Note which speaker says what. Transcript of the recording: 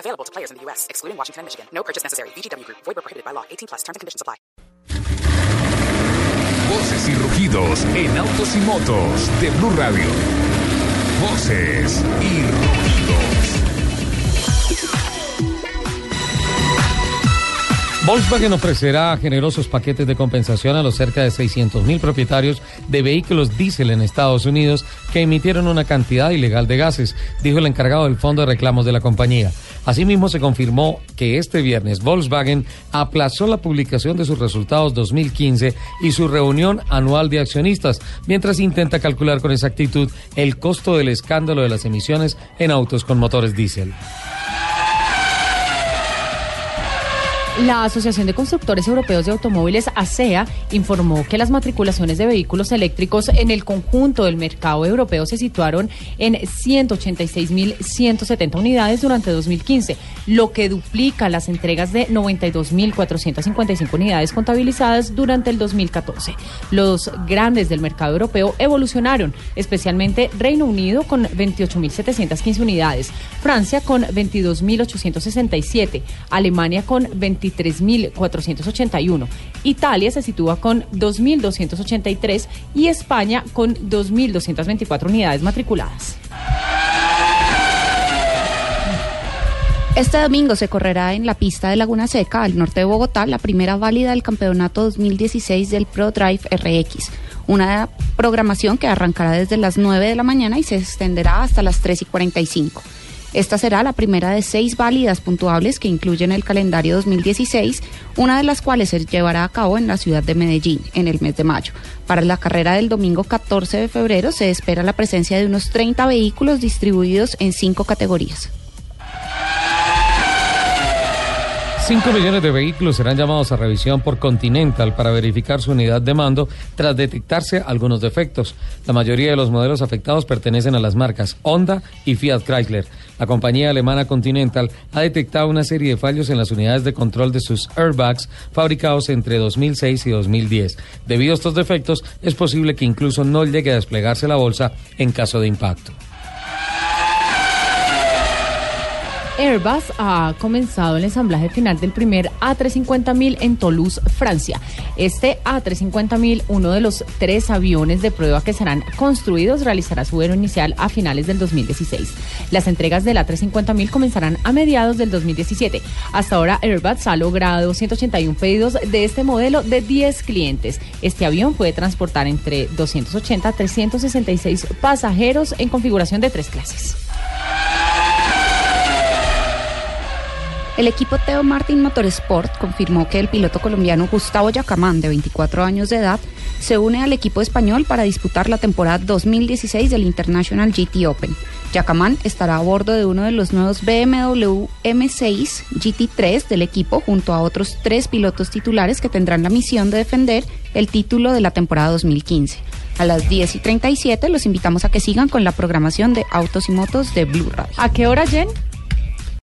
Speaker 1: Available to players in the U.S., excluding Washington Michigan. No purchase necessary. VGW Group. Void where prohibited by law. 18 plus. Terms and conditions apply.
Speaker 2: Voces y rugidos en autos y motos de Blue Radio. Voces y rugidos.
Speaker 3: Volkswagen ofrecerá generosos paquetes de compensación a los cerca de 600.000 propietarios de vehículos diésel en Estados Unidos que emitieron una cantidad ilegal de gases, dijo el encargado del fondo de reclamos de la compañía. Asimismo, se confirmó que este viernes Volkswagen aplazó la publicación de sus resultados 2015 y su reunión anual de accionistas, mientras intenta calcular con exactitud el costo del escándalo de las emisiones en autos con motores diésel.
Speaker 4: La Asociación de Constructores Europeos de Automóviles, ASEA, informó que las matriculaciones de vehículos eléctricos en el conjunto del mercado europeo se situaron en 186.170 unidades durante 2015, lo que duplica las entregas de 92.455 unidades contabilizadas durante el 2014. Los grandes del mercado europeo evolucionaron, especialmente Reino Unido con 28.715 unidades, Francia con 22.867, Alemania con 23 3.481. Italia se sitúa con 2.283 y España con 2.224 unidades matriculadas.
Speaker 5: Este domingo se correrá en la pista de Laguna Seca, al norte de Bogotá, la primera válida del campeonato 2016 del Pro Drive RX. Una programación que arrancará desde las 9 de la mañana y se extenderá hasta las 3 y 45. Esta será la primera de seis válidas puntuables que incluyen el calendario 2016, una de las cuales se llevará a cabo en la ciudad de Medellín en el mes de mayo. Para la carrera del domingo 14 de febrero se espera la presencia de unos 30 vehículos distribuidos en cinco categorías.
Speaker 3: 5 millones de vehículos serán llamados a revisión por Continental para verificar su unidad de mando tras detectarse algunos defectos. La mayoría de los modelos afectados pertenecen a las marcas Honda y Fiat Chrysler. La compañía alemana Continental ha detectado una serie de fallos en las unidades de control de sus airbags fabricados entre 2006 y 2010. Debido a estos defectos, es posible que incluso no llegue a desplegarse la bolsa en caso de impacto.
Speaker 4: Airbus ha comenzado el ensamblaje final del primer A350.000 en Toulouse, Francia. Este A350.000, uno de los tres aviones de prueba que serán construidos, realizará su vuelo inicial a finales del 2016. Las entregas del A350.000 comenzarán a mediados del 2017. Hasta ahora Airbus ha logrado 181 pedidos de este modelo de 10 clientes. Este avión puede transportar entre 280 a 366 pasajeros en configuración de tres clases.
Speaker 5: El equipo Teo Martin Motorsport confirmó que el piloto colombiano Gustavo Yacamán, de 24 años de edad, se une al equipo español para disputar la temporada 2016 del International GT Open. Yacamán estará a bordo de uno de los nuevos BMW M6 GT3 del equipo junto a otros tres pilotos titulares que tendrán la misión de defender el título de la temporada 2015. A las 10 y 37 los invitamos a que sigan con la programación de Autos y Motos de Blue Radio.
Speaker 4: ¿A qué hora, Jen?